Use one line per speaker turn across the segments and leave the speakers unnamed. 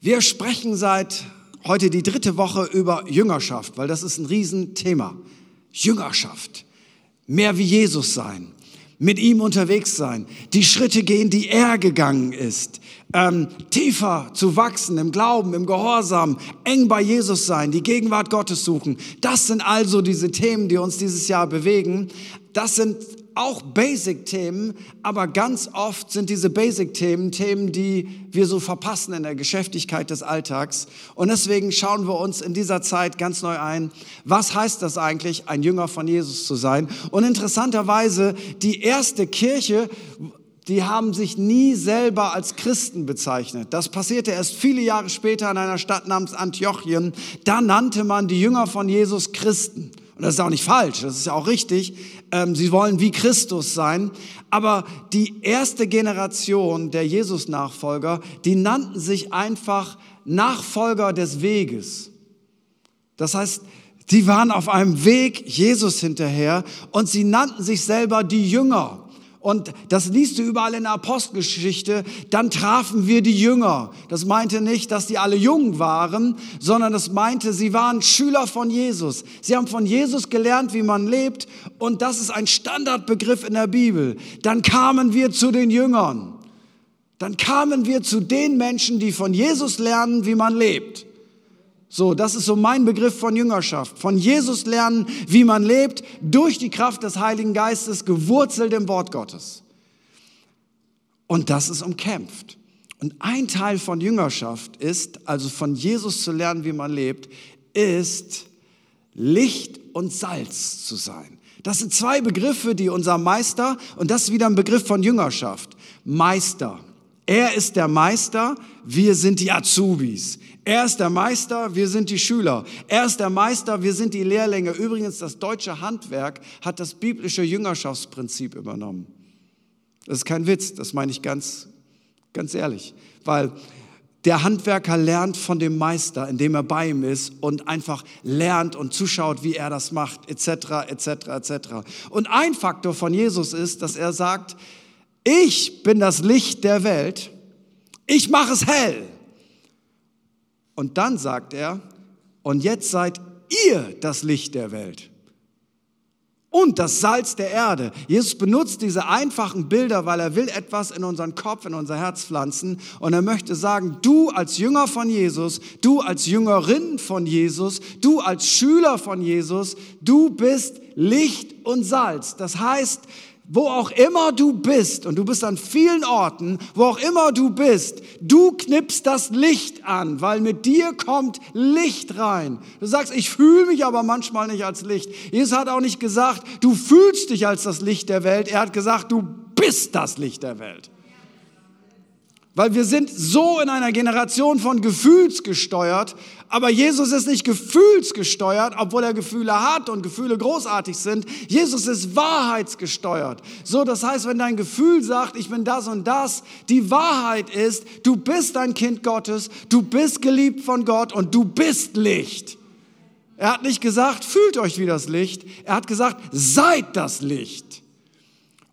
Wir sprechen seit heute die dritte Woche über Jüngerschaft, weil das ist ein Riesenthema. Jüngerschaft. Mehr wie Jesus sein. Mit ihm unterwegs sein. Die Schritte gehen, die er gegangen ist. Ähm, tiefer zu wachsen im Glauben, im Gehorsam, eng bei Jesus sein, die Gegenwart Gottes suchen. Das sind also diese Themen, die uns dieses Jahr bewegen. Das sind auch Basic-Themen, aber ganz oft sind diese Basic-Themen Themen, die wir so verpassen in der Geschäftigkeit des Alltags. Und deswegen schauen wir uns in dieser Zeit ganz neu ein, was heißt das eigentlich, ein Jünger von Jesus zu sein? Und interessanterweise, die erste Kirche, die haben sich nie selber als Christen bezeichnet. Das passierte erst viele Jahre später in einer Stadt namens Antiochien. Da nannte man die Jünger von Jesus Christen. Und das ist auch nicht falsch, das ist ja auch richtig. Ähm, sie wollen wie Christus sein. Aber die erste Generation der Jesus-Nachfolger, die nannten sich einfach Nachfolger des Weges. Das heißt, sie waren auf einem Weg Jesus hinterher und sie nannten sich selber die Jünger. Und das liest du überall in der Apostelgeschichte. Dann trafen wir die Jünger. Das meinte nicht, dass die alle jung waren, sondern das meinte, sie waren Schüler von Jesus. Sie haben von Jesus gelernt, wie man lebt. Und das ist ein Standardbegriff in der Bibel. Dann kamen wir zu den Jüngern. Dann kamen wir zu den Menschen, die von Jesus lernen, wie man lebt. So, das ist so mein Begriff von Jüngerschaft. Von Jesus lernen, wie man lebt, durch die Kraft des Heiligen Geistes, gewurzelt im Wort Gottes. Und das ist umkämpft. Und ein Teil von Jüngerschaft ist, also von Jesus zu lernen, wie man lebt, ist Licht und Salz zu sein. Das sind zwei Begriffe, die unser Meister, und das ist wieder ein Begriff von Jüngerschaft, Meister. Er ist der Meister, wir sind die Azubis. Er ist der Meister, wir sind die Schüler. Er ist der Meister, wir sind die Lehrlinge. Übrigens, das deutsche Handwerk hat das biblische Jüngerschaftsprinzip übernommen. Das ist kein Witz, das meine ich ganz, ganz ehrlich. Weil der Handwerker lernt von dem Meister, indem er bei ihm ist und einfach lernt und zuschaut, wie er das macht, etc., etc., etc. Und ein Faktor von Jesus ist, dass er sagt, ich bin das Licht der Welt, ich mache es hell. Und dann sagt er, und jetzt seid ihr das Licht der Welt und das Salz der Erde. Jesus benutzt diese einfachen Bilder, weil er will etwas in unseren Kopf, in unser Herz pflanzen. Und er möchte sagen, du als Jünger von Jesus, du als Jüngerin von Jesus, du als Schüler von Jesus, du bist Licht und Salz. Das heißt, wo auch immer du bist, und du bist an vielen Orten, wo auch immer du bist, du knippst das Licht an, weil mit dir kommt Licht rein. Du sagst, ich fühle mich aber manchmal nicht als Licht. Jesus hat auch nicht gesagt, du fühlst dich als das Licht der Welt. Er hat gesagt, du bist das Licht der Welt. Weil wir sind so in einer Generation von gefühlsgesteuert, aber Jesus ist nicht gefühlsgesteuert, obwohl er Gefühle hat und Gefühle großartig sind. Jesus ist wahrheitsgesteuert. So, das heißt, wenn dein Gefühl sagt, ich bin das und das, die Wahrheit ist, du bist ein Kind Gottes, du bist geliebt von Gott und du bist Licht. Er hat nicht gesagt, fühlt euch wie das Licht. Er hat gesagt, seid das Licht.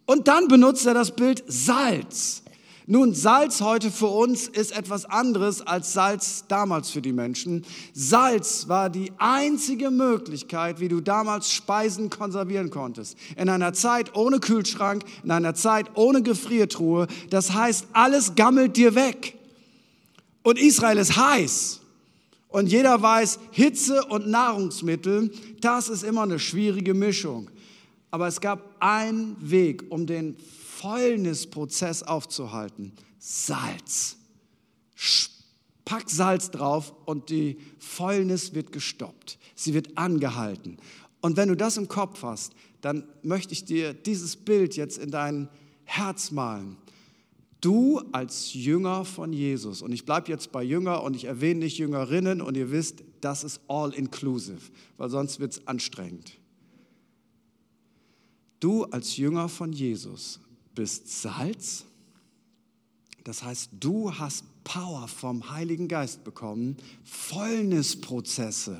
Und dann benutzt er das Bild Salz. Nun, Salz heute für uns ist etwas anderes als Salz damals für die Menschen. Salz war die einzige Möglichkeit, wie du damals Speisen konservieren konntest. In einer Zeit ohne Kühlschrank, in einer Zeit ohne Gefriertruhe. Das heißt, alles gammelt dir weg. Und Israel ist heiß. Und jeder weiß, Hitze und Nahrungsmittel, das ist immer eine schwierige Mischung. Aber es gab einen Weg, um den Fäulnisprozess aufzuhalten. Salz. Pack Salz drauf und die Fäulnis wird gestoppt. Sie wird angehalten. Und wenn du das im Kopf hast, dann möchte ich dir dieses Bild jetzt in dein Herz malen. Du als Jünger von Jesus, und ich bleibe jetzt bei Jünger und ich erwähne nicht Jüngerinnen und ihr wisst, das ist all inclusive, weil sonst wird es anstrengend. Du als Jünger von Jesus bist Salz. Das heißt, du hast Power vom Heiligen Geist bekommen, Fäulnisprozesse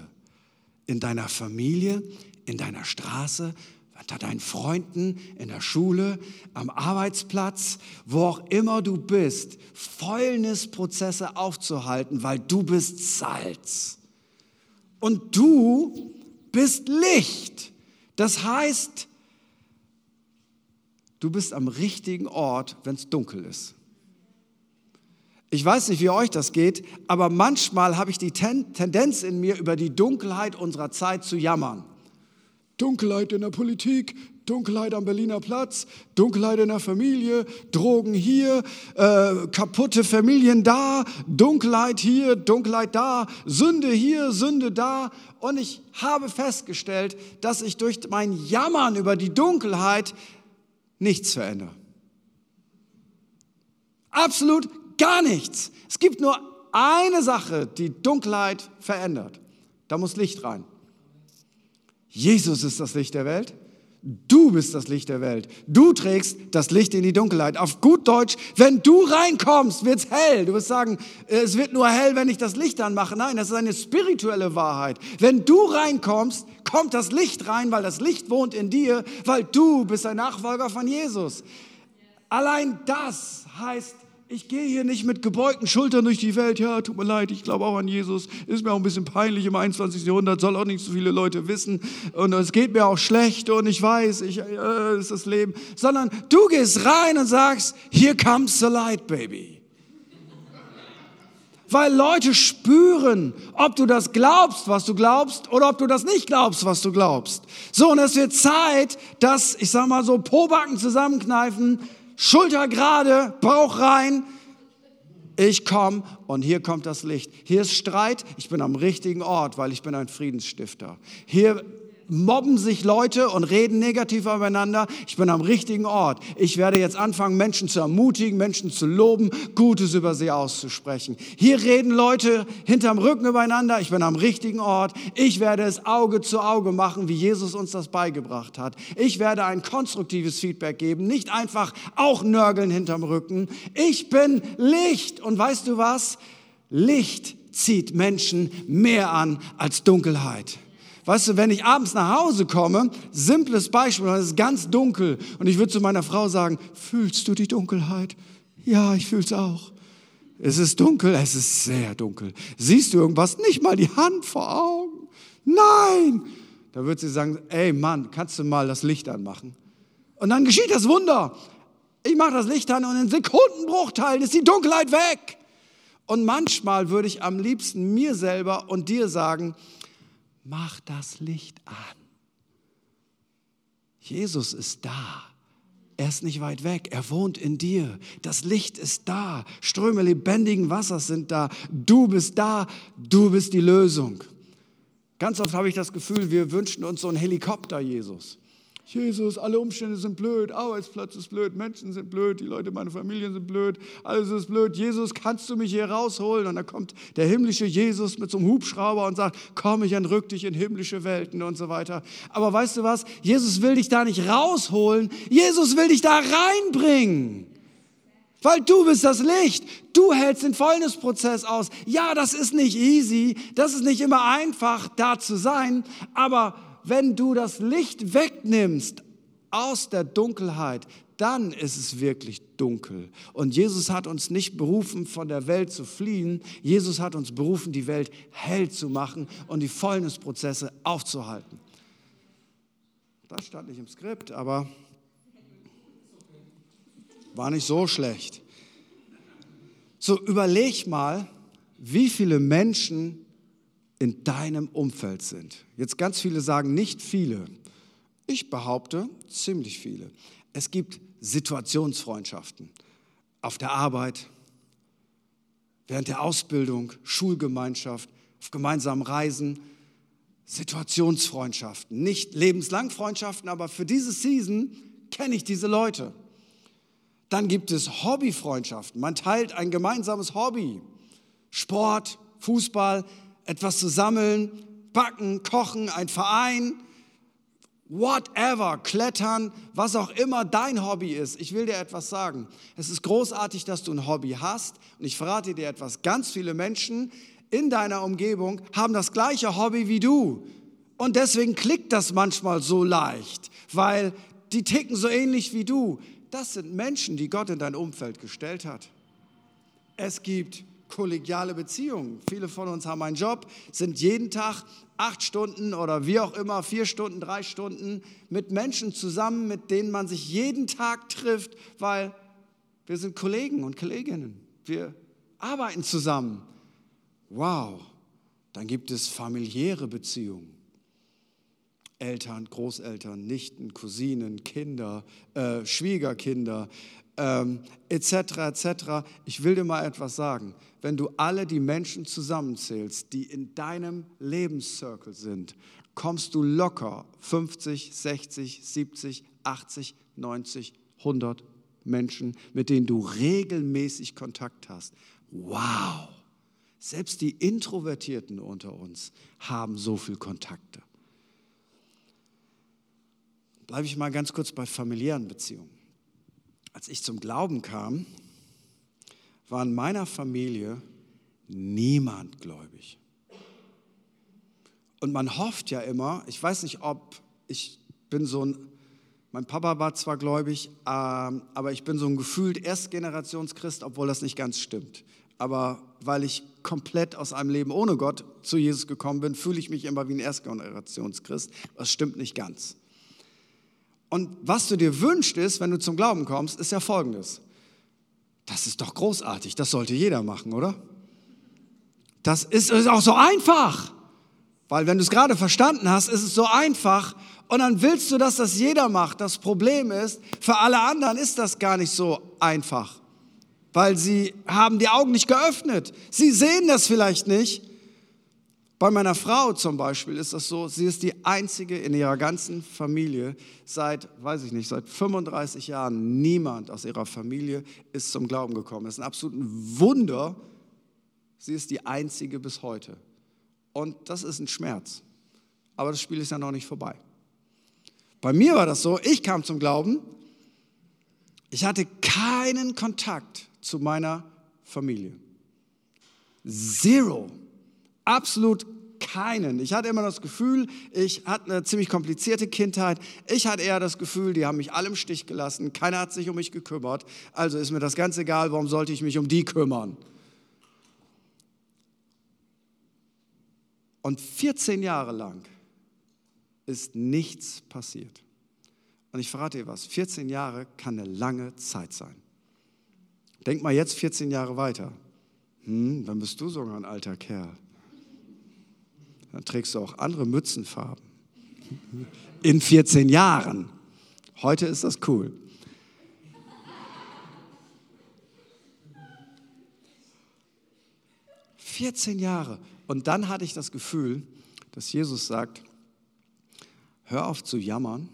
in deiner Familie, in deiner Straße, unter deinen Freunden, in der Schule, am Arbeitsplatz, wo auch immer du bist, Fäulnisprozesse aufzuhalten, weil du bist Salz. Und du bist Licht. Das heißt, du bist am richtigen Ort, wenn es dunkel ist. Ich weiß nicht, wie euch das geht, aber manchmal habe ich die Tendenz in mir, über die Dunkelheit unserer Zeit zu jammern. Dunkelheit in der Politik, Dunkelheit am Berliner Platz, Dunkelheit in der Familie, Drogen hier, äh, kaputte Familien da, Dunkelheit hier, Dunkelheit da, Sünde hier, Sünde da. Und ich habe festgestellt, dass ich durch mein Jammern über die Dunkelheit nichts verändere. Absolut gar nichts. Es gibt nur eine Sache, die Dunkelheit verändert. Da muss Licht rein. Jesus ist das Licht der Welt. Du bist das Licht der Welt. Du trägst das Licht in die Dunkelheit. Auf gut Deutsch, wenn du reinkommst, wird's hell. Du wirst sagen, es wird nur hell, wenn ich das Licht anmache. Nein, das ist eine spirituelle Wahrheit. Wenn du reinkommst, kommt das Licht rein, weil das Licht wohnt in dir, weil du bist ein Nachfolger von Jesus. Allein das heißt ich gehe hier nicht mit gebeugten Schultern durch die Welt. Ja, tut mir leid, ich glaube auch an Jesus. Ist mir auch ein bisschen peinlich im 21. Jahrhundert, soll auch nicht so viele Leute wissen. Und es geht mir auch schlecht und ich weiß, ich, äh, ist das Leben. Sondern du gehst rein und sagst, here comes the light, baby. Weil Leute spüren, ob du das glaubst, was du glaubst, oder ob du das nicht glaubst, was du glaubst. So, und es wird Zeit, dass, ich sag mal so, Pobacken zusammenkneifen, Schulter gerade, Bauch rein. Ich komme und hier kommt das Licht. Hier ist Streit, ich bin am richtigen Ort, weil ich bin ein Friedensstifter. Hier mobben sich Leute und reden negativ aufeinander. Ich bin am richtigen Ort. Ich werde jetzt anfangen, Menschen zu ermutigen, Menschen zu loben, Gutes über sie auszusprechen. Hier reden Leute hinterm Rücken übereinander. Ich bin am richtigen Ort. Ich werde es Auge zu Auge machen, wie Jesus uns das beigebracht hat. Ich werde ein konstruktives Feedback geben, nicht einfach auch nörgeln hinterm Rücken. Ich bin Licht. Und weißt du was? Licht zieht Menschen mehr an als Dunkelheit. Weißt du, wenn ich abends nach Hause komme, simples Beispiel, es ist ganz dunkel und ich würde zu meiner Frau sagen, fühlst du die Dunkelheit? Ja, ich fühle es auch. Es ist dunkel, es ist sehr dunkel. Siehst du irgendwas? Nicht mal die Hand vor Augen. Nein! Da würde sie sagen, ey Mann, kannst du mal das Licht anmachen? Und dann geschieht das Wunder. Ich mache das Licht an und in Sekundenbruchteilen ist die Dunkelheit weg. Und manchmal würde ich am liebsten mir selber und dir sagen, mach das Licht an. Jesus ist da. Er ist nicht weit weg. Er wohnt in dir. Das Licht ist da. Ströme lebendigen Wassers sind da. Du bist da. Du bist die Lösung. Ganz oft habe ich das Gefühl, wir wünschen uns so einen Helikopter, Jesus. Jesus, alle Umstände sind blöd, Arbeitsplatz ist blöd, Menschen sind blöd, die Leute, meine Familien sind blöd, alles ist blöd. Jesus, kannst du mich hier rausholen? Und dann kommt der himmlische Jesus mit so einem Hubschrauber und sagt, komm, ich entrück dich in himmlische Welten und so weiter. Aber weißt du was? Jesus will dich da nicht rausholen, Jesus will dich da reinbringen. Weil du bist das Licht. Du hältst den Fäulnisprozess aus. Ja, das ist nicht easy. Das ist nicht immer einfach, da zu sein. Aber wenn du das Licht wegnimmst aus der Dunkelheit, dann ist es wirklich dunkel. Und Jesus hat uns nicht berufen, von der Welt zu fliehen. Jesus hat uns berufen, die Welt hell zu machen und die Fäulnisprozesse aufzuhalten. Das stand nicht im Skript, aber war nicht so schlecht. So überleg mal, wie viele Menschen in deinem Umfeld sind. Jetzt ganz viele sagen nicht viele. Ich behaupte ziemlich viele. Es gibt Situationsfreundschaften auf der Arbeit, während der Ausbildung, Schulgemeinschaft, auf gemeinsamen Reisen, Situationsfreundschaften. Nicht lebenslang Freundschaften, aber für diese Season kenne ich diese Leute. Dann gibt es Hobbyfreundschaften. Man teilt ein gemeinsames Hobby. Sport, Fußball, etwas zu sammeln, backen, kochen, ein Verein, whatever, klettern, was auch immer dein Hobby ist. Ich will dir etwas sagen. Es ist großartig, dass du ein Hobby hast. Und ich verrate dir etwas. Ganz viele Menschen in deiner Umgebung haben das gleiche Hobby wie du. Und deswegen klickt das manchmal so leicht, weil die ticken so ähnlich wie du. Das sind Menschen, die Gott in dein Umfeld gestellt hat. Es gibt kollegiale Beziehungen. Viele von uns haben einen Job, sind jeden Tag acht Stunden oder wie auch immer, vier Stunden, drei Stunden mit Menschen zusammen, mit denen man sich jeden Tag trifft, weil wir sind Kollegen und Kolleginnen. Wir arbeiten zusammen. Wow, dann gibt es familiäre Beziehungen. Eltern, Großeltern, Nichten, Cousinen, Kinder, äh, Schwiegerkinder, ähm, etc. etc. Ich will dir mal etwas sagen. Wenn du alle die Menschen zusammenzählst, die in deinem Lebenscircle sind, kommst du locker 50, 60, 70, 80, 90, 100 Menschen, mit denen du regelmäßig Kontakt hast. Wow! Selbst die Introvertierten unter uns haben so viel Kontakte. Bleibe ich mal ganz kurz bei familiären Beziehungen. Als ich zum Glauben kam, war in meiner Familie niemand gläubig. Und man hofft ja immer, ich weiß nicht, ob ich bin so ein, mein Papa war zwar gläubig, ähm, aber ich bin so ein gefühlt Erstgenerationschrist, obwohl das nicht ganz stimmt. Aber weil ich komplett aus einem Leben ohne Gott zu Jesus gekommen bin, fühle ich mich immer wie ein Erstgenerationschrist. Das stimmt nicht ganz. Und was du dir wünschst, ist, wenn du zum Glauben kommst, ist ja folgendes. Das ist doch großartig, das sollte jeder machen, oder? Das ist, ist auch so einfach. Weil wenn du es gerade verstanden hast, ist es so einfach und dann willst du, dass das jeder macht. Das Problem ist, für alle anderen ist das gar nicht so einfach, weil sie haben die Augen nicht geöffnet. Sie sehen das vielleicht nicht bei meiner Frau zum Beispiel ist das so, sie ist die einzige in ihrer ganzen Familie seit, weiß ich nicht, seit 35 Jahren. Niemand aus ihrer Familie ist zum Glauben gekommen. Das ist ein absolutes Wunder. Sie ist die einzige bis heute. Und das ist ein Schmerz. Aber das Spiel ist ja noch nicht vorbei. Bei mir war das so, ich kam zum Glauben. Ich hatte keinen Kontakt zu meiner Familie. Zero. Absolut keinen. Ich hatte immer das Gefühl, ich hatte eine ziemlich komplizierte Kindheit. Ich hatte eher das Gefühl, die haben mich alle im Stich gelassen. Keiner hat sich um mich gekümmert. Also ist mir das ganz egal, warum sollte ich mich um die kümmern? Und 14 Jahre lang ist nichts passiert. Und ich verrate dir was, 14 Jahre kann eine lange Zeit sein. Denk mal jetzt 14 Jahre weiter. Hm, dann bist du sogar ein alter Kerl dann trägst du auch andere Mützenfarben. In 14 Jahren. Heute ist das cool. Vierzehn Jahre. Und dann hatte ich das Gefühl, dass Jesus sagt, hör auf zu jammern,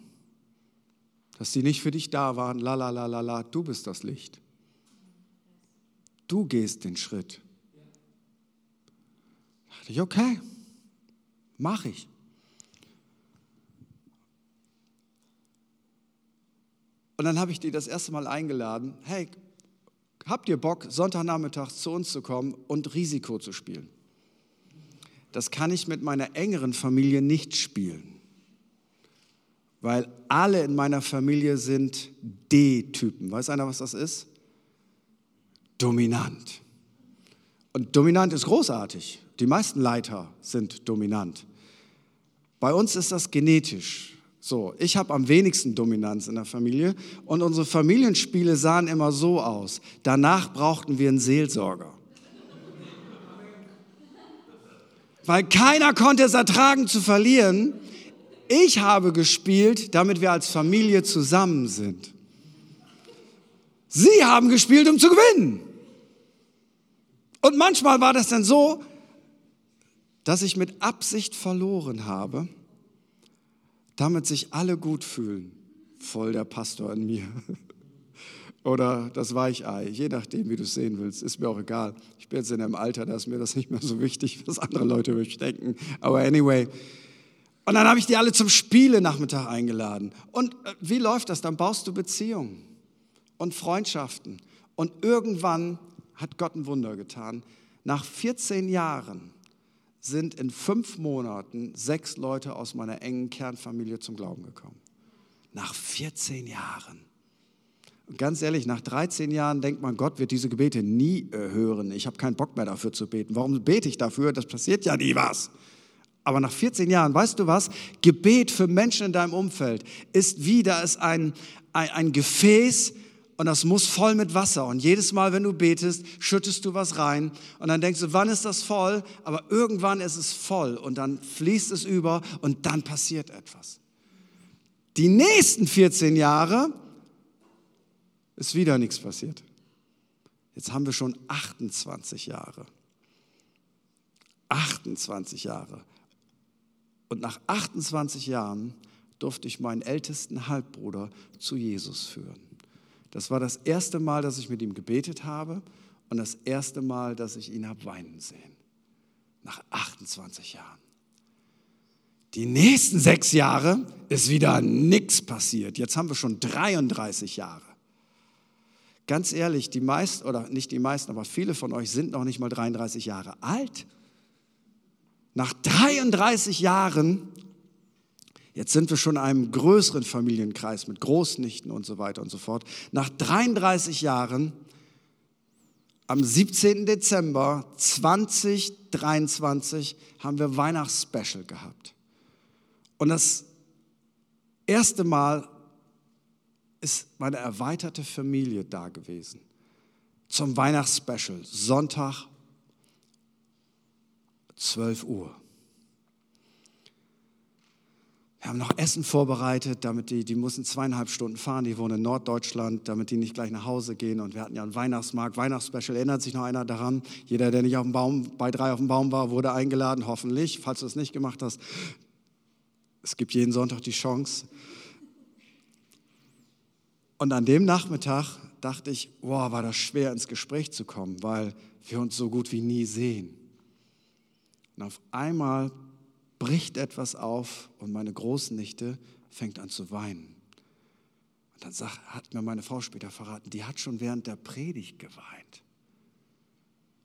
dass sie nicht für dich da waren, la la la la la, du bist das Licht. Du gehst den Schritt. Da dachte ich, okay, Mache ich. Und dann habe ich die das erste Mal eingeladen, hey, habt ihr Bock, Sonntagnachmittag zu uns zu kommen und Risiko zu spielen? Das kann ich mit meiner engeren Familie nicht spielen, weil alle in meiner Familie sind D-Typen. Weiß einer, was das ist? Dominant. Und dominant ist großartig. Die meisten Leiter sind dominant. Bei uns ist das genetisch. So, ich habe am wenigsten Dominanz in der Familie und unsere Familienspiele sahen immer so aus. Danach brauchten wir einen Seelsorger. Weil keiner konnte es ertragen zu verlieren. Ich habe gespielt, damit wir als Familie zusammen sind. Sie haben gespielt, um zu gewinnen. Und manchmal war das dann so, dass ich mit Absicht verloren habe, damit sich alle gut fühlen. Voll der Pastor in mir. Oder das Weichei, je nachdem, wie du es sehen willst, ist mir auch egal. Ich bin jetzt in einem Alter, da ist mir das nicht mehr so wichtig, was andere Leute über mich denken. Aber anyway. Und dann habe ich die alle zum Spiele-Nachmittag eingeladen. Und äh, wie läuft das? Dann baust du Beziehungen und Freundschaften. Und irgendwann hat Gott ein Wunder getan. Nach 14 Jahren sind in fünf Monaten sechs Leute aus meiner engen Kernfamilie zum Glauben gekommen. Nach 14 Jahren. Und ganz ehrlich, nach 13 Jahren denkt man, Gott wird diese Gebete nie hören. Ich habe keinen Bock mehr dafür zu beten. Warum bete ich dafür? Das passiert ja nie was. Aber nach 14 Jahren, weißt du was? Gebet für Menschen in deinem Umfeld ist wie, da ist ein, ein, ein Gefäß und das muss voll mit Wasser. Und jedes Mal, wenn du betest, schüttest du was rein und dann denkst du, wann ist das voll? Aber irgendwann ist es voll und dann fließt es über und dann passiert etwas. Die nächsten 14 Jahre ist wieder nichts passiert. Jetzt haben wir schon 28 Jahre. 28 Jahre. Und nach 28 Jahren durfte ich meinen ältesten Halbbruder zu Jesus führen. Das war das erste Mal, dass ich mit ihm gebetet habe und das erste Mal, dass ich ihn habe weinen sehen. Nach 28 Jahren. Die nächsten sechs Jahre ist wieder nichts passiert. Jetzt haben wir schon 33 Jahre. Ganz ehrlich, die meisten, oder nicht die meisten, aber viele von euch sind noch nicht mal 33 Jahre alt. Nach 33 Jahren, jetzt sind wir schon in einem größeren Familienkreis mit Großnichten und so weiter und so fort. Nach 33 Jahren, am 17. Dezember 2023, haben wir Weihnachtsspecial gehabt. Und das erste Mal ist meine erweiterte Familie da gewesen. Zum Weihnachtsspecial, Sonntag, 12 Uhr. Wir haben noch Essen vorbereitet, damit die, die mussten zweieinhalb Stunden fahren, die wohnen in Norddeutschland, damit die nicht gleich nach Hause gehen. Und wir hatten ja einen Weihnachtsmarkt, Weihnachtsspecial, erinnert sich noch einer daran? Jeder, der nicht auf dem Baum, bei drei auf dem Baum war, wurde eingeladen, hoffentlich. Falls du es nicht gemacht hast, es gibt jeden Sonntag die Chance. Und an dem Nachmittag dachte ich, wow, war das schwer ins Gespräch zu kommen, weil wir uns so gut wie nie sehen. Und auf einmal bricht etwas auf und meine Großnichte fängt an zu weinen. Und dann sagt, hat mir meine Frau später verraten, die hat schon während der Predigt geweint.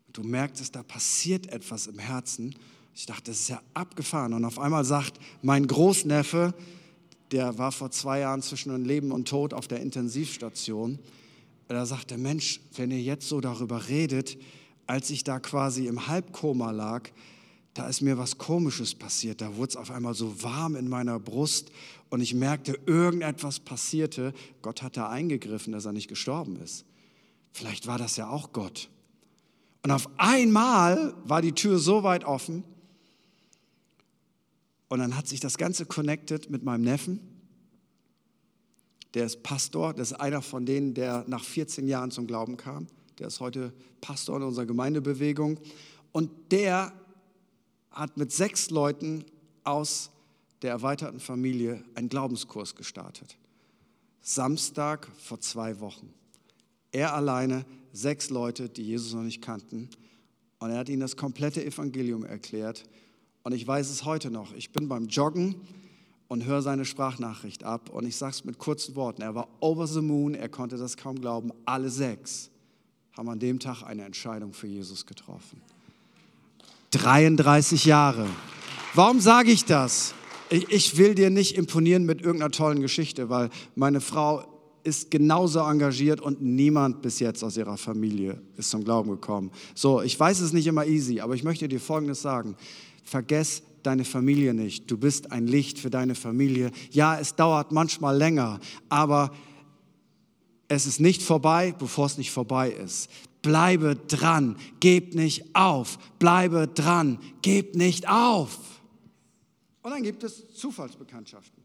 Und du merkst es, da passiert etwas im Herzen. Ich dachte, das ist ja abgefahren. Und auf einmal sagt mein Großneffe, der war vor zwei Jahren zwischen Leben und Tod auf der Intensivstation. Da sagt der Mensch, wenn ihr jetzt so darüber redet, als ich da quasi im Halbkoma lag, da ist mir was Komisches passiert. Da wurde es auf einmal so warm in meiner Brust und ich merkte, irgendetwas passierte. Gott hat da eingegriffen, dass er nicht gestorben ist. Vielleicht war das ja auch Gott. Und auf einmal war die Tür so weit offen, und dann hat sich das Ganze connected mit meinem Neffen. Der ist Pastor, das ist einer von denen, der nach 14 Jahren zum Glauben kam. Der ist heute Pastor in unserer Gemeindebewegung. Und der hat mit sechs Leuten aus der erweiterten Familie einen Glaubenskurs gestartet. Samstag vor zwei Wochen. Er alleine, sechs Leute, die Jesus noch nicht kannten. Und er hat ihnen das komplette Evangelium erklärt. Und ich weiß es heute noch. Ich bin beim Joggen und höre seine Sprachnachricht ab. Und ich sage es mit kurzen Worten. Er war over the moon, er konnte das kaum glauben. Alle sechs haben an dem Tag eine Entscheidung für Jesus getroffen. 33 Jahre. Warum sage ich das? Ich will dir nicht imponieren mit irgendeiner tollen Geschichte, weil meine Frau ist genauso engagiert und niemand bis jetzt aus ihrer Familie ist zum Glauben gekommen. So, ich weiß es nicht immer easy, aber ich möchte dir Folgendes sagen. Vergess deine Familie nicht. Du bist ein Licht für deine Familie. Ja, es dauert manchmal länger, aber es ist nicht vorbei, bevor es nicht vorbei ist. Bleibe dran, geb nicht auf. Bleibe dran, geb nicht auf. Und dann gibt es Zufallsbekanntschaften.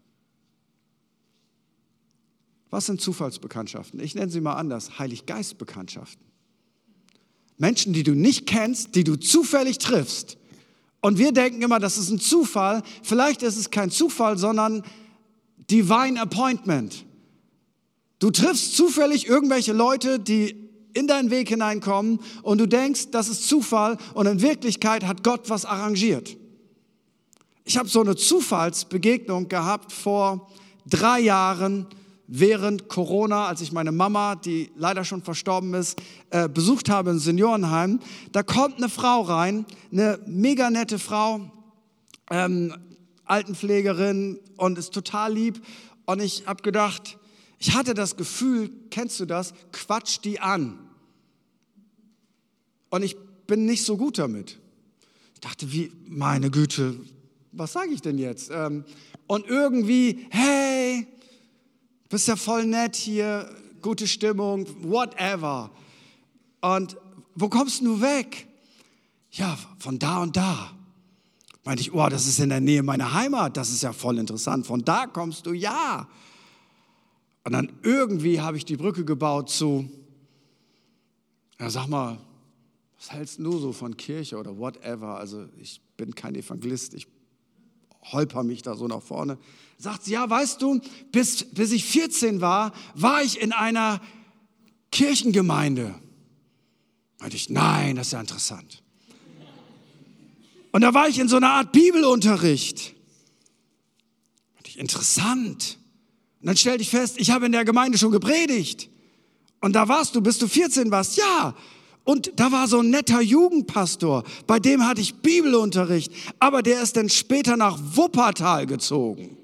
Was sind Zufallsbekanntschaften? Ich nenne sie mal anders, Heiliggeistbekanntschaften. Menschen, die du nicht kennst, die du zufällig triffst und wir denken immer, das ist ein Zufall. Vielleicht ist es kein Zufall, sondern Divine Appointment. Du triffst zufällig irgendwelche Leute, die in deinen Weg hineinkommen und du denkst, das ist Zufall und in Wirklichkeit hat Gott was arrangiert. Ich habe so eine Zufallsbegegnung gehabt vor drei Jahren während Corona, als ich meine Mama, die leider schon verstorben ist, äh, besucht habe im Seniorenheim. Da kommt eine Frau rein, eine mega nette Frau, ähm, Altenpflegerin und ist total lieb. Und ich habe gedacht, ich hatte das Gefühl, kennst du das, quatsch die an. Und ich bin nicht so gut damit. Ich dachte, wie, meine Güte, was sage ich denn jetzt? Ähm, und irgendwie, hey, bist ja voll nett hier, gute Stimmung, whatever. Und wo kommst du weg? Ja, von da und da. Meinte ich, oh, das ist in der Nähe meiner Heimat, das ist ja voll interessant. Von da kommst du, ja. Und dann irgendwie habe ich die Brücke gebaut zu, ja, sag mal, was hältst du so von Kirche oder whatever? Also ich bin kein Evangelist, ich holper mich da so nach vorne. Sagt sie, ja, weißt du, bis, bis ich 14 war, war ich in einer Kirchengemeinde. Meinte ich, nein, das ist ja interessant. Und da war ich in so einer Art Bibelunterricht. Meinte ich, interessant. Und dann stellte ich fest, ich habe in der Gemeinde schon gepredigt. Und da warst du, bis du 14 warst. Ja, und da war so ein netter Jugendpastor, bei dem hatte ich Bibelunterricht, aber der ist dann später nach Wuppertal gezogen.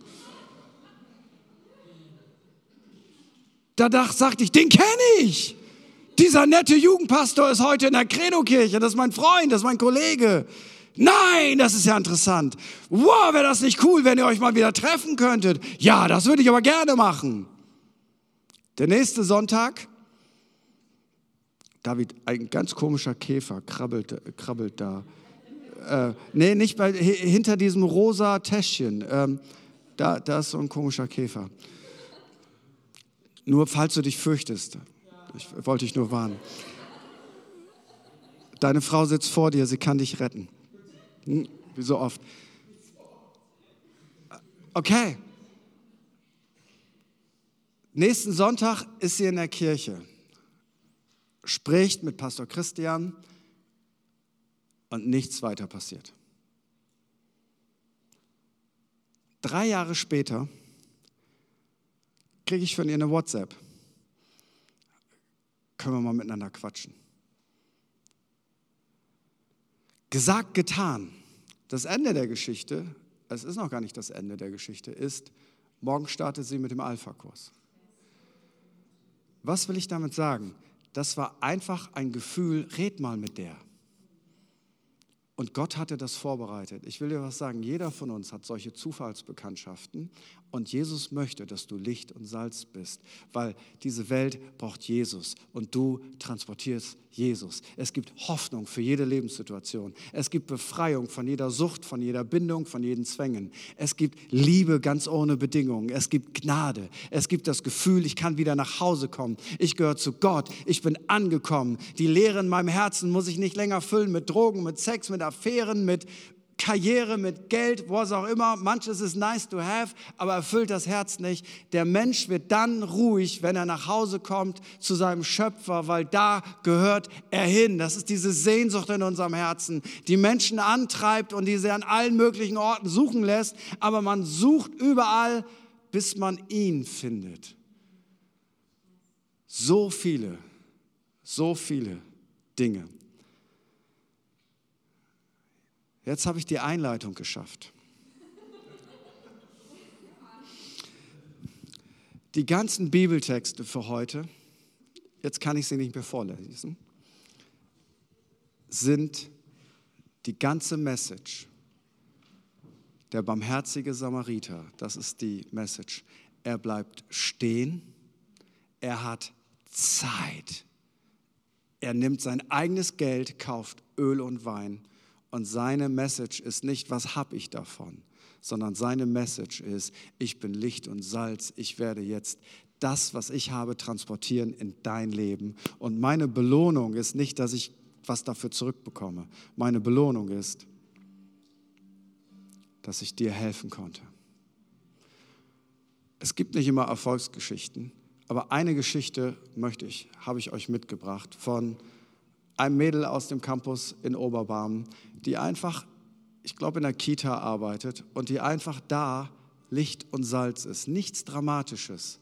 Da dachte, sagte ich, den kenne ich. Dieser nette Jugendpastor ist heute in der Credo-Kirche, das ist mein Freund, das ist mein Kollege. Nein, das ist ja interessant. Wow, wäre das nicht cool, wenn ihr euch mal wieder treffen könntet. Ja, das würde ich aber gerne machen. Der nächste Sonntag David, ein ganz komischer Käfer krabbelt, krabbelt da. Äh, nee, nicht bei, hinter diesem rosa Täschchen. Ähm, da, da ist so ein komischer Käfer. Nur falls du dich fürchtest. Ich wollte dich nur warnen. Deine Frau sitzt vor dir, sie kann dich retten. Hm, wie so oft. Okay. Nächsten Sonntag ist sie in der Kirche spricht mit Pastor Christian und nichts weiter passiert. Drei Jahre später kriege ich von ihr eine WhatsApp. Können wir mal miteinander quatschen. Gesagt, getan. Das Ende der Geschichte, es ist noch gar nicht das Ende der Geschichte, ist, morgen startet sie mit dem Alpha-Kurs. Was will ich damit sagen? Das war einfach ein Gefühl, red mal mit der. Und Gott hatte das vorbereitet. Ich will dir was sagen, jeder von uns hat solche Zufallsbekanntschaften und Jesus möchte, dass du Licht und Salz bist, weil diese Welt braucht Jesus und du transportierst Jesus. Es gibt Hoffnung für jede Lebenssituation. Es gibt Befreiung von jeder Sucht, von jeder Bindung, von jeden Zwängen. Es gibt Liebe ganz ohne Bedingungen. Es gibt Gnade. Es gibt das Gefühl, ich kann wieder nach Hause kommen. Ich gehöre zu Gott. Ich bin angekommen. Die Leere in meinem Herzen muss ich nicht länger füllen mit Drogen, mit Sex, mit Affären, mit Karriere, mit Geld, was auch immer. Manches ist nice to have, aber erfüllt das Herz nicht. Der Mensch wird dann ruhig, wenn er nach Hause kommt zu seinem Schöpfer, weil da gehört er hin. Das ist diese Sehnsucht in unserem Herzen, die Menschen antreibt und die sie an allen möglichen Orten suchen lässt. Aber man sucht überall, bis man ihn findet. So viele, so viele Dinge. Jetzt habe ich die Einleitung geschafft. Die ganzen Bibeltexte für heute, jetzt kann ich sie nicht mehr vorlesen, sind die ganze Message. Der barmherzige Samariter, das ist die Message. Er bleibt stehen, er hat Zeit. Er nimmt sein eigenes Geld, kauft Öl und Wein und seine Message ist nicht, was habe ich davon, sondern seine Message ist, ich bin Licht und Salz, ich werde jetzt das, was ich habe, transportieren in dein Leben. Und meine Belohnung ist nicht, dass ich was dafür zurückbekomme. Meine Belohnung ist, dass ich dir helfen konnte. Es gibt nicht immer Erfolgsgeschichten, aber eine Geschichte möchte ich, habe ich euch mitgebracht von einem Mädel aus dem Campus in Oberbarm, die einfach, ich glaube, in der Kita arbeitet und die einfach da Licht und Salz ist. Nichts Dramatisches,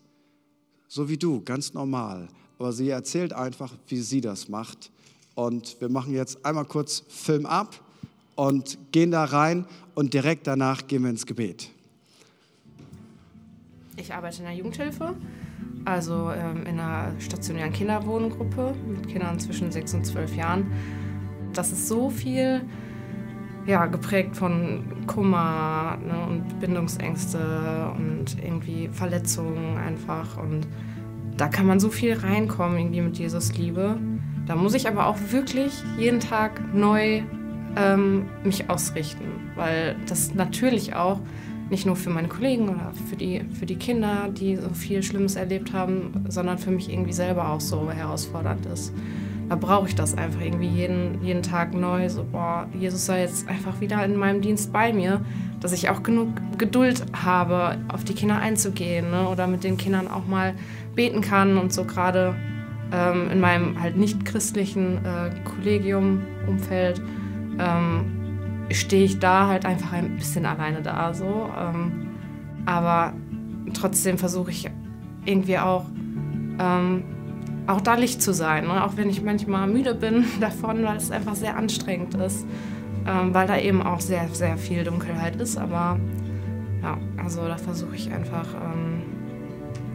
so wie du, ganz normal. Aber sie erzählt einfach, wie sie das macht. Und wir machen jetzt einmal kurz Film ab und gehen da rein und direkt danach gehen wir ins Gebet.
Ich arbeite in der Jugendhilfe, also ähm, in einer stationären Kinderwohngruppe mit Kindern zwischen 6 und 12 Jahren. Das ist so viel ja, geprägt von Kummer ne, und Bindungsängste und irgendwie Verletzungen einfach. Und da kann man so viel reinkommen, irgendwie mit Jesus Liebe. Da muss ich aber auch wirklich jeden Tag neu ähm, mich ausrichten, weil das natürlich auch nicht nur für meine Kollegen oder für die, für die Kinder, die so viel Schlimmes erlebt haben, sondern für mich irgendwie selber auch so herausfordernd ist. Da brauche ich das einfach irgendwie jeden, jeden Tag neu. So, boah, Jesus sei jetzt einfach wieder in meinem Dienst bei mir, dass ich auch genug Geduld habe, auf die Kinder einzugehen ne? oder mit den Kindern auch mal beten kann und so gerade ähm, in meinem halt nicht christlichen äh, Kollegium-Umfeld ähm, stehe ich da halt einfach ein bisschen alleine da so. Ähm, aber trotzdem versuche ich irgendwie auch, ähm, auch da Licht zu sein. Ne? Auch wenn ich manchmal müde bin davon, weil es einfach sehr anstrengend ist. Ähm, weil da eben auch sehr, sehr viel Dunkelheit ist. Aber ja, also da versuche ich einfach ähm,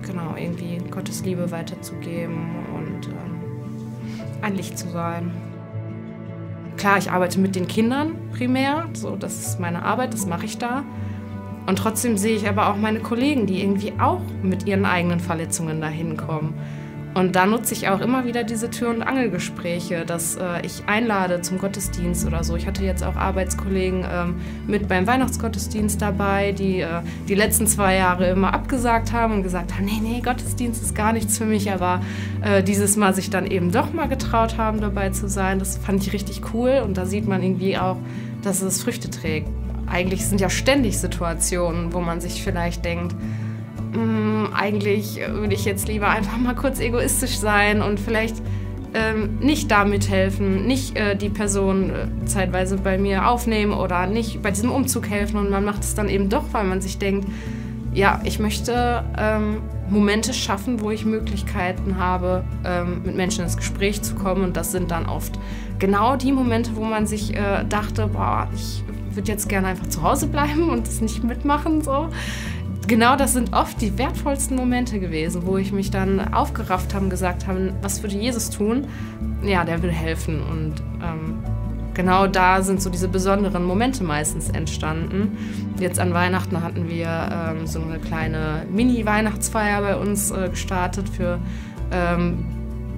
genau irgendwie Gottes Liebe weiterzugeben und ähm, ein Licht zu sein klar, ich arbeite mit den Kindern primär, so das ist meine Arbeit, das mache ich da. Und trotzdem sehe ich aber auch meine Kollegen, die irgendwie auch mit ihren eigenen Verletzungen dahin kommen. Und da nutze ich auch immer wieder diese Tür- und Angelgespräche, dass äh, ich einlade zum Gottesdienst oder so. Ich hatte jetzt auch Arbeitskollegen ähm, mit beim Weihnachtsgottesdienst dabei, die äh, die letzten zwei Jahre immer abgesagt haben und gesagt haben, nee, nee, Gottesdienst ist gar nichts für mich, aber äh, dieses Mal sich dann eben doch mal getraut haben, dabei zu sein. Das fand ich richtig cool und da sieht man irgendwie auch, dass es Früchte trägt. Eigentlich sind ja ständig Situationen, wo man sich vielleicht denkt, hm, eigentlich würde ich jetzt lieber einfach mal kurz egoistisch sein und vielleicht ähm, nicht da mithelfen, nicht äh, die Person äh, zeitweise bei mir aufnehmen oder nicht bei diesem Umzug helfen und man macht es dann eben doch, weil man sich denkt, ja, ich möchte ähm, Momente schaffen, wo ich Möglichkeiten habe, ähm, mit Menschen ins Gespräch zu kommen und das sind dann oft genau die Momente, wo man sich äh, dachte, boah, ich würde jetzt gerne einfach zu Hause bleiben und das nicht mitmachen so genau das sind oft die wertvollsten Momente gewesen, wo ich mich dann aufgerafft habe und gesagt habe, was würde Jesus tun? Ja, der will helfen. Und ähm, genau da sind so diese besonderen Momente meistens entstanden. Jetzt an Weihnachten hatten wir ähm, so eine kleine Mini-Weihnachtsfeier bei uns äh, gestartet für ähm,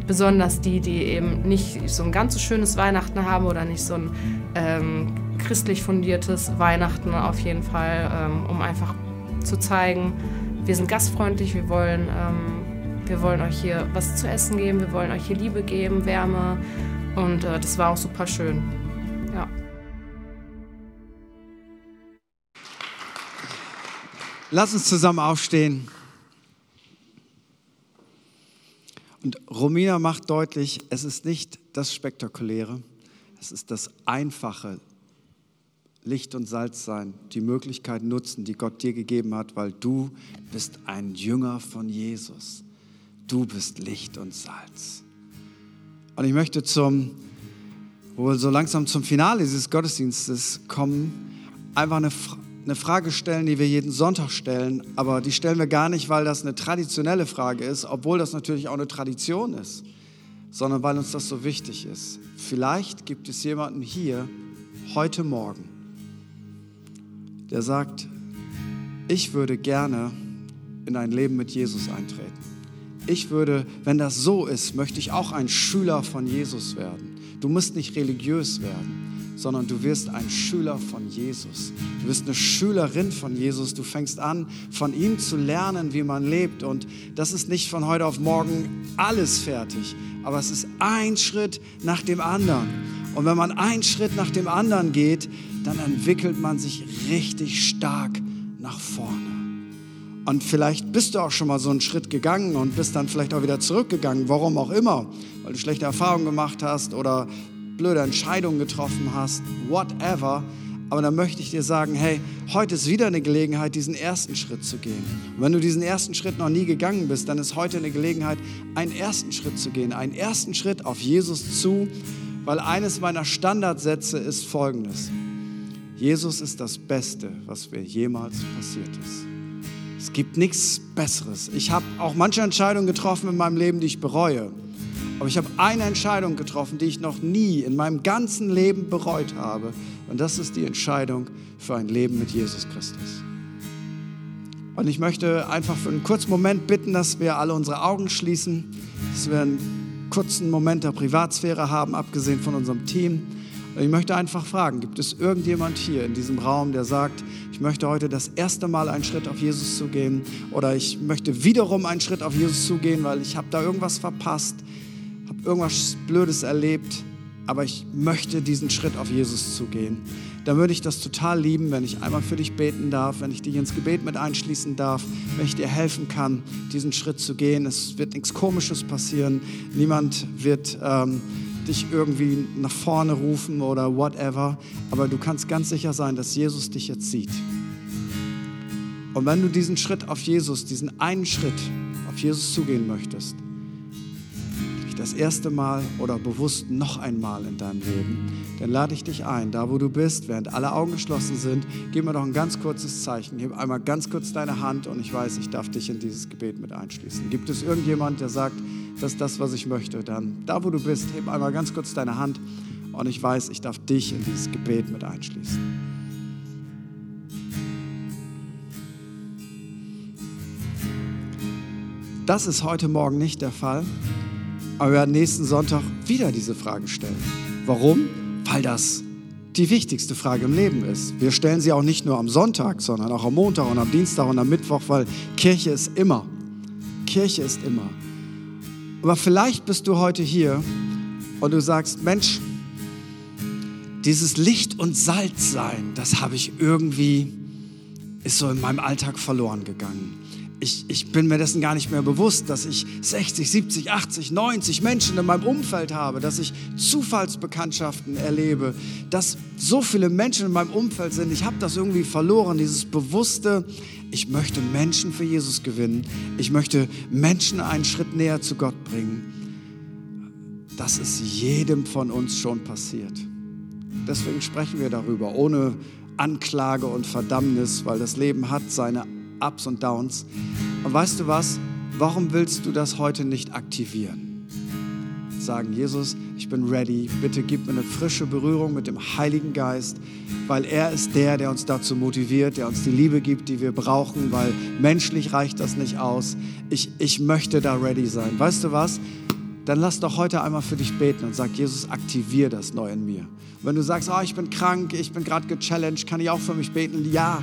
besonders die, die eben nicht so ein ganz so schönes Weihnachten haben oder nicht so ein ähm, christlich fundiertes Weihnachten auf jeden Fall, ähm, um einfach zu zeigen, wir sind gastfreundlich, wir wollen, ähm, wir wollen euch hier was zu essen geben, wir wollen euch hier Liebe geben, Wärme. Und äh, das war auch super schön. Ja.
Lass uns zusammen aufstehen. Und Romina macht deutlich, es ist nicht das Spektakuläre, es ist das Einfache, Licht und Salz sein, die Möglichkeit nutzen, die Gott dir gegeben hat, weil du bist ein Jünger von Jesus. Du bist Licht und Salz. Und ich möchte zum, wo wir so langsam zum Finale dieses Gottesdienstes kommen, einfach eine, eine Frage stellen, die wir jeden Sonntag stellen, aber die stellen wir gar nicht, weil das eine traditionelle Frage ist, obwohl das natürlich auch eine Tradition ist, sondern weil uns das so wichtig ist. Vielleicht gibt es jemanden hier heute Morgen, der sagt, ich würde gerne in ein Leben mit Jesus eintreten. Ich würde, wenn das so ist, möchte ich auch ein Schüler von Jesus werden. Du musst nicht religiös werden, sondern du wirst ein Schüler von Jesus. Du wirst eine Schülerin von Jesus. Du fängst an, von ihm zu lernen, wie man lebt. Und das ist nicht von heute auf morgen alles fertig, aber es ist ein Schritt nach dem anderen. Und wenn man einen Schritt nach dem anderen geht, dann entwickelt man sich richtig stark nach vorne. Und vielleicht bist du auch schon mal so einen Schritt gegangen und bist dann vielleicht auch wieder zurückgegangen, warum auch immer, weil du schlechte Erfahrungen gemacht hast oder blöde Entscheidungen getroffen hast, whatever. Aber dann möchte ich dir sagen, hey, heute ist wieder eine Gelegenheit, diesen ersten Schritt zu gehen. Und wenn du diesen ersten Schritt noch nie gegangen bist, dann ist heute eine Gelegenheit, einen ersten Schritt zu gehen, einen ersten Schritt auf Jesus zu, weil eines meiner Standardsätze ist folgendes. Jesus ist das Beste, was mir jemals passiert ist. Es gibt nichts Besseres. Ich habe auch manche Entscheidungen getroffen in meinem Leben, die ich bereue. Aber ich habe eine Entscheidung getroffen, die ich noch nie in meinem ganzen Leben bereut habe. Und das ist die Entscheidung für ein Leben mit Jesus Christus. Und ich möchte einfach für einen kurzen Moment bitten, dass wir alle unsere Augen schließen, dass wir einen kurzen Moment der Privatsphäre haben, abgesehen von unserem Team. Und ich möchte einfach fragen, gibt es irgendjemand hier in diesem Raum, der sagt, ich möchte heute das erste Mal einen Schritt auf Jesus zugehen oder ich möchte wiederum einen Schritt auf Jesus zugehen, weil ich habe da irgendwas verpasst, habe irgendwas Blödes erlebt, aber ich möchte diesen Schritt auf Jesus zugehen. Dann würde ich das total lieben, wenn ich einmal für dich beten darf, wenn ich dich ins Gebet mit einschließen darf, wenn ich dir helfen kann, diesen Schritt zu gehen. Es wird nichts Komisches passieren. Niemand wird ähm, dich irgendwie nach vorne rufen oder whatever. Aber du kannst ganz sicher sein, dass Jesus dich jetzt sieht. Und wenn du diesen Schritt auf Jesus, diesen einen Schritt auf Jesus zugehen möchtest, das erste Mal oder bewusst noch einmal in deinem Leben, dann lade ich dich ein, da wo du bist, während alle Augen geschlossen sind, gib mir doch ein ganz kurzes Zeichen. Gib einmal ganz kurz deine Hand und ich weiß, ich darf dich in dieses Gebet mit einschließen. Gibt es irgendjemand, der sagt, das ist das, was ich möchte, dann da wo du bist, heb einmal ganz kurz deine Hand und ich weiß, ich darf dich in dieses Gebet mit einschließen. Das ist heute Morgen nicht der Fall. Aber wir werden nächsten Sonntag wieder diese Frage stellen. Warum? Weil das die wichtigste Frage im Leben ist. Wir stellen sie auch nicht nur am Sonntag, sondern auch am Montag und am Dienstag und am Mittwoch, weil Kirche ist immer. Kirche ist immer. Aber vielleicht bist du heute hier und du sagst, Mensch, dieses Licht und Salz sein, das habe ich irgendwie, ist so in meinem Alltag verloren gegangen ich, ich bin mir dessen gar nicht mehr bewusst, dass ich 60, 70, 80, 90 Menschen in meinem Umfeld habe, dass ich Zufallsbekanntschaften erlebe, dass so viele Menschen in meinem Umfeld sind. Ich habe das irgendwie verloren, dieses bewusste, ich möchte Menschen für Jesus gewinnen. Ich möchte Menschen einen Schritt näher zu Gott bringen. Das ist jedem von uns schon passiert. Deswegen sprechen wir darüber, ohne Anklage und Verdammnis, weil das Leben hat seine Ups und Downs. Und weißt du was? Warum willst du das heute nicht aktivieren? Sagen, Jesus, ich bin ready. Bitte gib mir eine frische Berührung mit dem Heiligen Geist, weil er ist der, der uns dazu motiviert, der uns die Liebe gibt, die wir brauchen, weil menschlich reicht das nicht aus. Ich, ich möchte da ready sein. Weißt du was? Dann lass doch heute einmal für dich beten und sag, Jesus, aktivier das neu in mir. Und wenn du sagst, oh, ich bin krank, ich bin gerade gechallenged, kann ich auch für mich beten? Ja,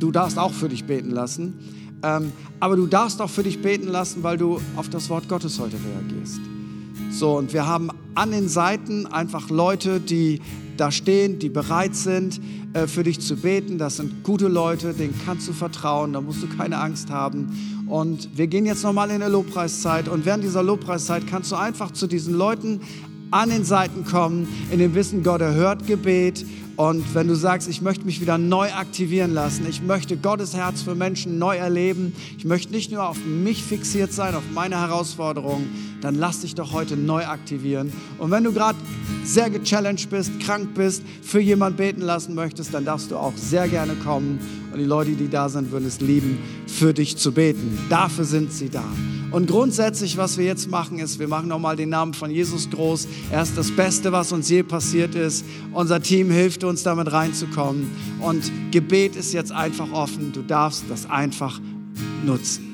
Du darfst auch für dich beten lassen. Ähm, aber du darfst auch für dich beten lassen, weil du auf das Wort Gottes heute reagierst. So, und wir haben an den Seiten einfach Leute, die da stehen, die bereit sind, äh, für dich zu beten. Das sind gute Leute, denen kannst du vertrauen, da musst du keine Angst haben. Und wir gehen jetzt nochmal in der Lobpreiszeit und während dieser Lobpreiszeit kannst du einfach zu diesen Leuten an den Seiten kommen, in dem Wissen, Gott erhört Gebet und wenn du sagst, ich möchte mich wieder neu aktivieren lassen, ich möchte Gottes Herz für Menschen neu erleben, ich möchte nicht nur auf mich fixiert sein, auf meine Herausforderungen, dann lass dich doch heute neu aktivieren. Und wenn du gerade sehr gechallenged bist, krank bist, für jemanden beten lassen möchtest, dann darfst du auch sehr gerne kommen. Und die Leute, die da sind, würden es lieben, für dich zu beten. Dafür sind sie da. Und grundsätzlich, was wir jetzt machen, ist, wir machen nochmal den Namen von Jesus groß. Er ist das Beste, was uns je passiert ist. Unser Team hilft uns, damit reinzukommen. Und Gebet ist jetzt einfach offen. Du darfst das einfach nutzen.